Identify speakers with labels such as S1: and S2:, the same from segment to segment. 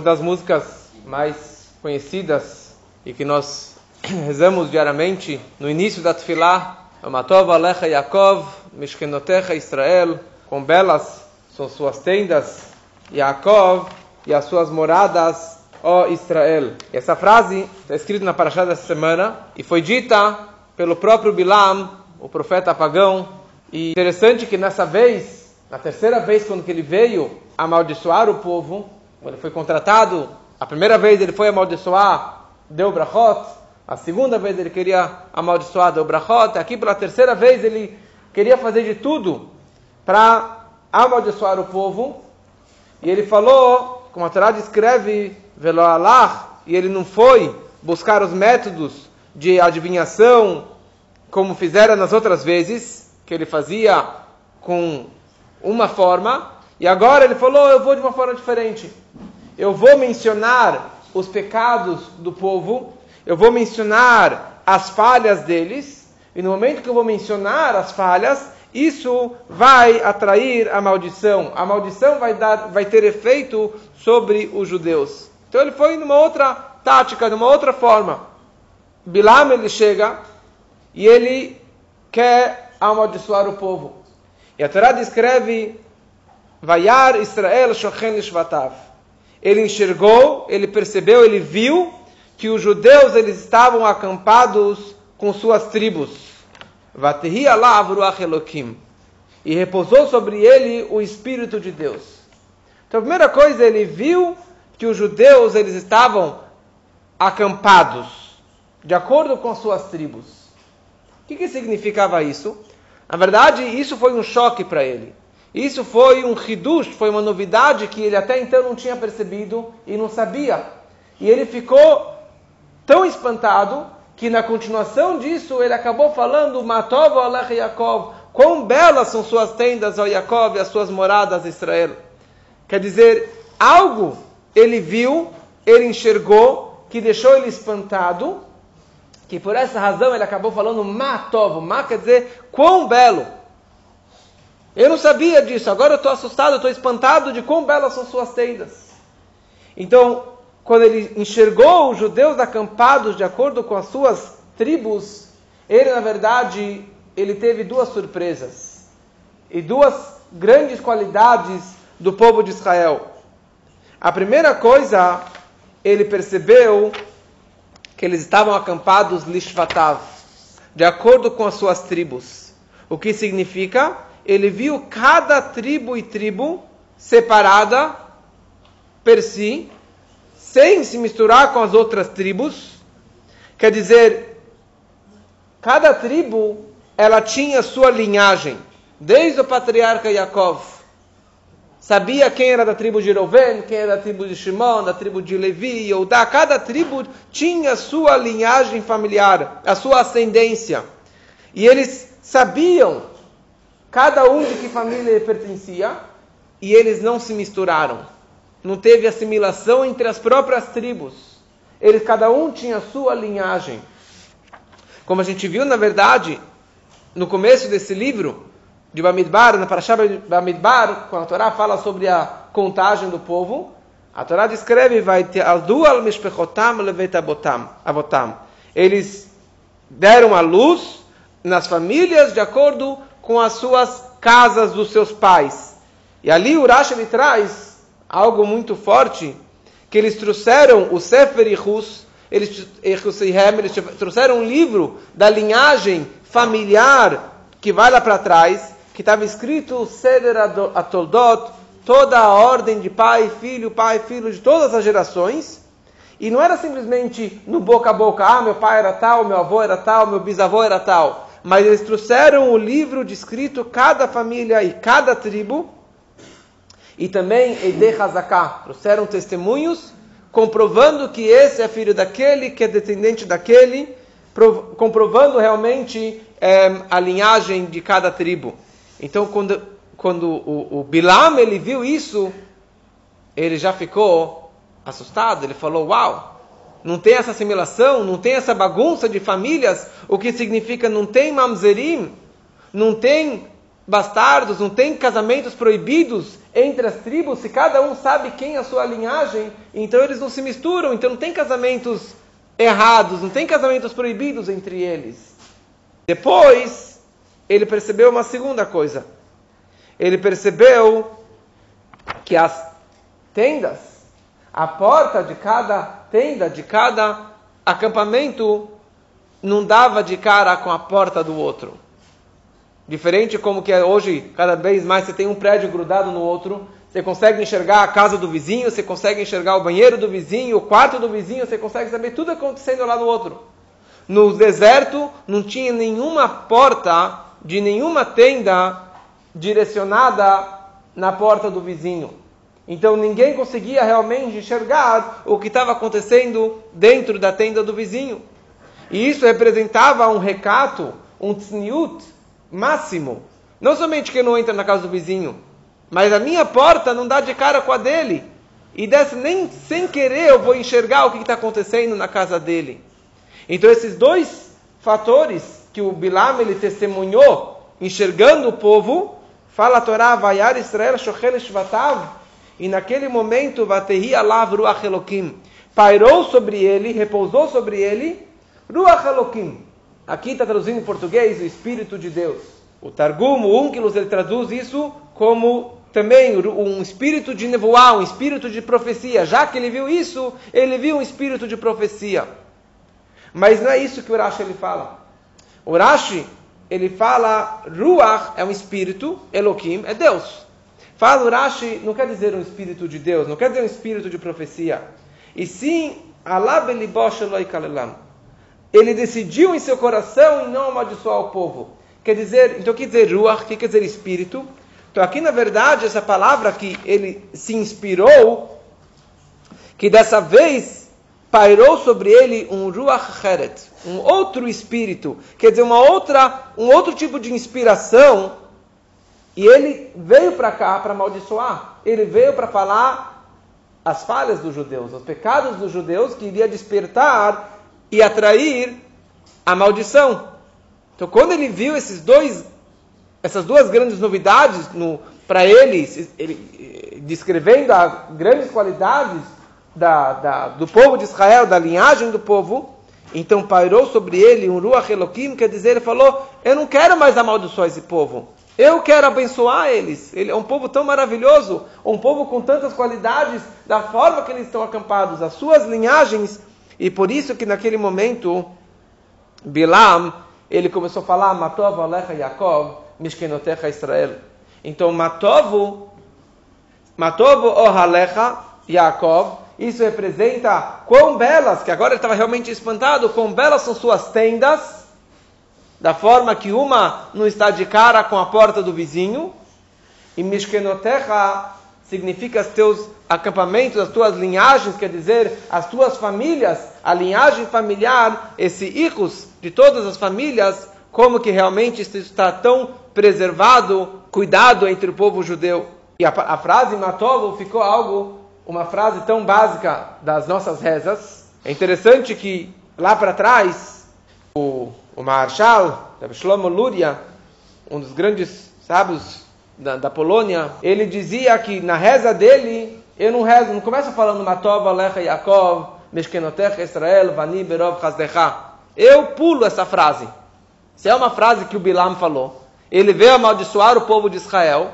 S1: Uma das músicas mais conhecidas e que nós rezamos diariamente no início da Tfilah, Amatov Alecha Yaakov, Mishkenotecha Israel, com belas são suas tendas, Yaakov e as suas moradas, ó Israel. E essa frase está escrita na Parashá dessa semana e foi dita pelo próprio Bilam, o profeta pagão. E interessante que nessa vez, na terceira vez quando ele veio amaldiçoar o povo, quando ele foi contratado, a primeira vez ele foi amaldiçoar, deu brachot. A segunda vez ele queria amaldiçoar, deu brachot. Aqui pela terceira vez ele queria fazer de tudo para amaldiçoar o povo. E ele falou, como a Torá descreve, velo Allah, e ele não foi buscar os métodos de adivinhação, como fizeram nas outras vezes, que ele fazia com uma forma, e agora ele falou: eu vou de uma forma diferente. Eu vou mencionar os pecados do povo, eu vou mencionar as falhas deles, e no momento que eu vou mencionar as falhas, isso vai atrair a maldição. A maldição vai, dar, vai ter efeito sobre os judeus. Então ele foi numa outra tática, numa outra forma. Bilam ele chega e ele quer amaldiçoar o povo. E a Torá descreve Vayar Israel Shochen Lishvatav. Ele enxergou, ele percebeu, ele viu que os judeus eles estavam acampados com suas tribos. E repousou sobre ele o Espírito de Deus. Então a primeira coisa, ele viu que os judeus eles estavam acampados, de acordo com suas tribos. O que, que significava isso? Na verdade, isso foi um choque para ele. Isso foi um hidush, foi uma novidade que ele até então não tinha percebido e não sabia. E ele ficou tão espantado que na continuação disso ele acabou falando Matov Alech Yaakov, quão belas são suas tendas, ó Yaakov, e as suas moradas, Israel. Quer dizer, algo ele viu, ele enxergou, que deixou ele espantado, que por essa razão ele acabou falando Matov. Ma quer dizer quão belo. Eu não sabia disso, agora eu estou assustado, estou espantado de quão belas são suas tendas. Então, quando ele enxergou os judeus acampados de acordo com as suas tribos, ele, na verdade, ele teve duas surpresas e duas grandes qualidades do povo de Israel. A primeira coisa, ele percebeu que eles estavam acampados lishvatav, de acordo com as suas tribos. O que significa? Ele viu cada tribo e tribo separada per si, sem se misturar com as outras tribos. Quer dizer, cada tribo ela tinha sua linhagem, desde o patriarca Yaakov. Sabia quem era da tribo de Reuven, quem era da tribo de Shimon, da tribo de Levi, Yehudá. Cada tribo tinha sua linhagem familiar, a sua ascendência. E eles sabiam cada um de que família ele pertencia, e eles não se misturaram. Não teve assimilação entre as próprias tribos. Eles, cada um tinha a sua linhagem. Como a gente viu, na verdade, no começo desse livro, de Bamidbar, na Parashá Bamidbar, quando a Torá fala sobre a contagem do povo, a Torá descreve, vai ter al mishpechotam avotam. Eles deram a luz nas famílias de acordo com as suas casas dos seus pais. E ali o Rashi ele traz algo muito forte, que eles trouxeram o Sefer Ichus, eles, eles trouxeram um livro da linhagem familiar que vai lá para trás, que estava escrito Seder Atoldot, toda a ordem de pai, filho, pai, filho, de todas as gerações. E não era simplesmente no boca a boca, ah, meu pai era tal, meu avô era tal, meu bisavô era tal mas eles trouxeram o livro descrito cada família e cada tribo, e também Eide Hazaká, trouxeram testemunhos comprovando que esse é filho daquele, que é descendente daquele, comprovando realmente é, a linhagem de cada tribo. Então, quando, quando o, o Bilam ele viu isso, ele já ficou assustado. Ele falou: Uau, não tem essa assimilação, não tem essa bagunça de famílias, o que significa não tem mamzerim, não tem bastardos, não tem casamentos proibidos entre as tribos, se cada um sabe quem é a sua linhagem, então eles não se misturam, então não tem casamentos errados, não tem casamentos proibidos entre eles. Depois, ele percebeu uma segunda coisa. Ele percebeu que as tendas, a porta de cada tenda, de cada acampamento, não dava de cara com a porta do outro. Diferente como que é hoje, cada vez mais você tem um prédio grudado no outro, você consegue enxergar a casa do vizinho, você consegue enxergar o banheiro do vizinho, o quarto do vizinho, você consegue saber tudo acontecendo lá no outro. No deserto não tinha nenhuma porta de nenhuma tenda direcionada na porta do vizinho. Então ninguém conseguia realmente enxergar o que estava acontecendo dentro da tenda do vizinho. E isso representava um recato, um tzniut máximo. Não somente que não entra na casa do vizinho, mas a minha porta não dá de cara com a dele. E desse, nem sem querer eu vou enxergar o que está acontecendo na casa dele. Então esses dois fatores que o Bilam ele testemunhou, enxergando o povo, fala a Torá, Vayar Israel Shochel Shvatav, e naquele momento, Vatehi Alav Ruach Elokim, pairou sobre ele, repousou sobre ele, Ruach Elokim. Aqui está traduzindo em português o Espírito de Deus. O Targum, o Unkelos, ele traduz isso como também um espírito de nevoar, um espírito de profecia. Já que ele viu isso, ele viu um espírito de profecia. Mas não é isso que o Rashi ele fala. O Rashi, ele fala, Ruach é um espírito, Elohim é Deus. Fala o Rashi, não quer dizer um espírito de Deus, não quer dizer um espírito de profecia. E sim, Allah. Ele decidiu em seu coração em não amaldiçoar o povo. Quer dizer, então quer dizer Ruach, que quer dizer espírito? Então aqui na verdade essa palavra que ele se inspirou, que dessa vez pairou sobre ele um Ruach Heret, um outro espírito, quer dizer uma outra, um outro tipo de inspiração, e ele veio para cá para amaldiçoar. Ele veio para falar as falhas dos judeus, os pecados dos judeus que iria despertar e atrair a maldição. Então, quando ele viu esses dois, essas duas grandes novidades para ele, ele, descrevendo as grandes qualidades da, da, do povo de Israel, da linhagem do povo, então pairou sobre ele um Ruach Elohim, quer dizer, ele falou, eu não quero mais amaldiçoar esse povo. Eu quero abençoar eles. Ele é um povo tão maravilhoso, um povo com tantas qualidades, da forma que eles estão acampados, as suas linhagens. E por isso que naquele momento, Bilam, ele começou a falar, Matov Alecha Yaakov, Mishkenotecha Israel. Então, Matov, Matov Ohalecha Yaakov, isso representa quão belas, que agora ele estava realmente espantado, quão belas são suas tendas, da forma que uma não está de cara com a porta do vizinho, e Mishkenotecha significa os teus acampamentos, as tuas linhagens, quer dizer, as tuas famílias, a linhagem familiar, esse hijos de todas as famílias, como que realmente está tão preservado, cuidado entre o povo judeu. E a, a frase Matovo ficou algo, uma frase tão básica das nossas rezas. É interessante que lá para trás, o o Marshal, Shlomo Luria, um dos grandes sábios da, da, Polônia, ele dizia que na reza dele, eu não rezo, não começa falando Matov, Alecha, Yaakov, Meshkenotech, Israel, Vani, Berov, Chazdecha. Eu pulo essa frase. Se é uma frase que o Bilam falou, ele veio amaldiçoar o povo de Israel,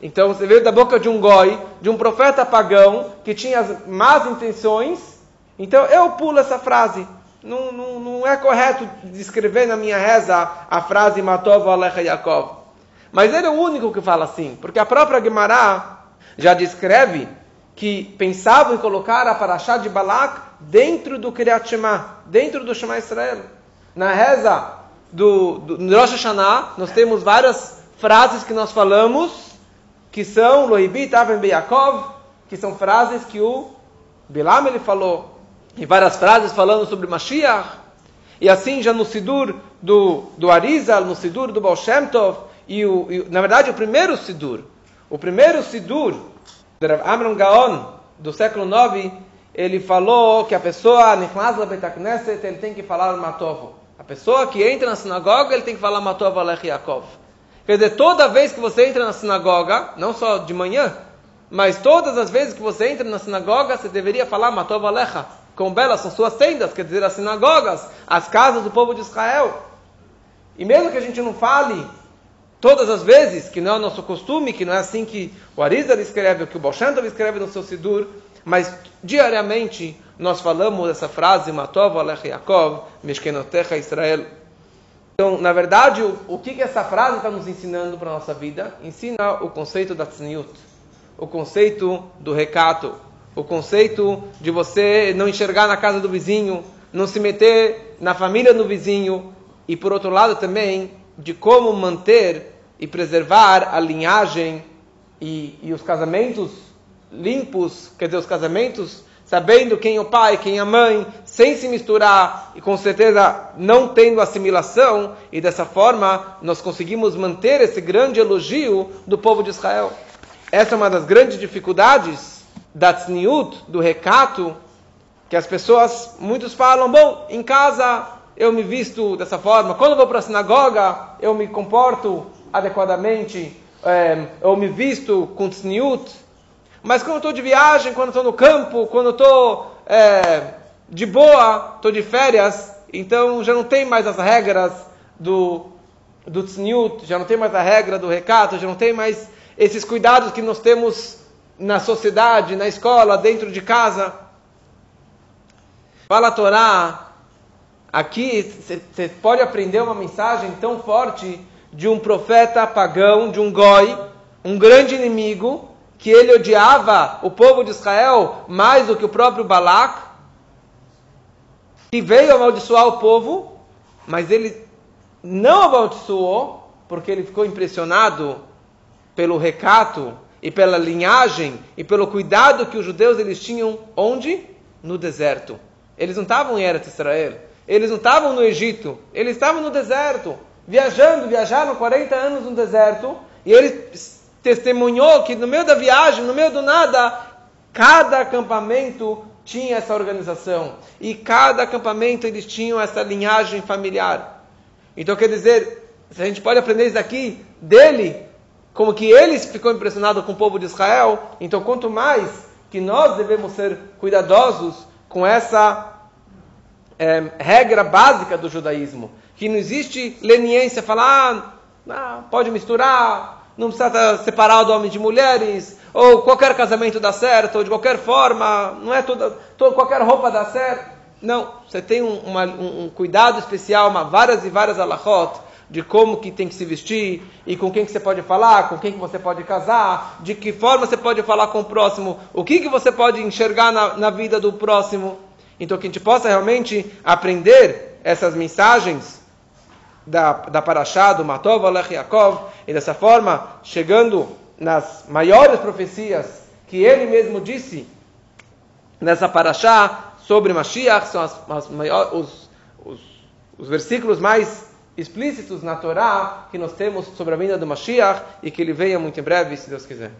S1: então você veio da boca de um goi, de um profeta pagão, que tinha más intenções, então eu pulo essa frase. Não, não, não é correto descrever na minha reza a frase Matov Alecha Yaakov. Mas ele é o único que fala assim, porque a própria Gemara já descreve que pensavam em colocar a Parashá de Balak dentro do Kriyat Shema, dentro do Shema Israel. Na reza do, do Rosh Hashanah, nós temos várias frases que nós falamos, que são Lohibit Aven Beyakov, que são frases que o Bilam ele falou e várias frases falando sobre Mashiach, e assim já no Sidur do, do Arizal, no Sidur do Baal Shem Tov, e, o, e, na verdade o primeiro Sidur, o primeiro Sidur, de Amram Gaon, do século IX, ele falou que a pessoa, ele tem que falar Matovo. A pessoa que entra na sinagoga, ele tem que falar Matov Alech Yaakov. Quer dizer, toda vez que você entra na sinagoga, não só de manhã, mas todas as vezes que você entra na sinagoga, você deveria falar Matov Alecha. Com belas são suas tendas, quer dizer, as sinagogas, as casas do povo de Israel. E mesmo que a gente não fale todas as vezes, que não é o nosso costume, que não é assim que o Arizal escreve, ou que o Bolshantov escreve no seu Sidur, mas diariamente nós falamos essa frase, Matov Alech Yaakov, Mishkenotecha Israel. Então, na verdade, o, o que, que essa frase está nos ensinando para a nossa vida? Ensina o conceito da tzniut, o conceito do recato, o conceito de você não enxergar na casa do vizinho, não se meter na família do vizinho, e por outro lado também de como manter e preservar a linhagem e, e os casamentos limpos, quer dizer, os casamentos sabendo quem é o pai, quem é a mãe, sem se misturar e com certeza não tendo assimilação, e dessa forma nós conseguimos manter esse grande elogio do povo de Israel. Essa é uma das grandes dificuldades da tzniut, do recato, que as pessoas, muitos falam, bom, em casa eu me visto dessa forma, quando vou para a sinagoga eu me comporto adequadamente, é, eu me visto com tzniut, mas quando estou de viagem, quando estou no campo, quando estou é, de boa, estou de férias, então já não tem mais as regras do, do tzniut, já não tem mais a regra do recato, já não tem mais esses cuidados que nós temos na sociedade, na escola, dentro de casa. Fala a Torá, aqui você pode aprender uma mensagem tão forte de um profeta pagão, de um goi, um grande inimigo, que ele odiava o povo de Israel mais do que o próprio Balac, e veio amaldiçoar o povo, mas ele não amaldiçoou, porque ele ficou impressionado pelo recato e pela linhagem e pelo cuidado que os judeus eles tinham onde? No deserto. Eles não estavam em Eretz Israel, eles não estavam no Egito, eles estavam no deserto, viajando, viajaram 40 anos no deserto, e eles testemunhou que no meio da viagem, no meio do nada, cada acampamento tinha essa organização. E cada acampamento eles tinham essa linhagem familiar. Então quer dizer, a gente pode aprender isso daqui dele, como que ele ficou impressionado com o povo de Israel, então quanto mais que nós devemos ser cuidadosos com essa é, regra básica do judaísmo, que não existe leniência, falar, ah, pode misturar, não precisa separar o homem de mulheres, ou qualquer casamento dá certo, ou de qualquer forma, não é toda, toda qualquer roupa dá certo. Não, você tem um, uma, um, um cuidado especial, uma, várias e várias alahot, de como que tem que se vestir, e com quem que você pode falar, com quem que você pode casar, de que forma você pode falar com o próximo, o que, que você pode enxergar na, na vida do próximo. Então que a gente possa realmente aprender essas mensagens da, da Parashá, do Matov Alech Yaakov, e dessa forma, chegando nas maiores profecias que ele mesmo disse nessa Parashá sobre Mashiach, são as, as maiores, os, os, os versículos mais explícitos na Torá que nós temos sobre a vinda do Mashiach e que ele venha muito em breve, se Deus quiser.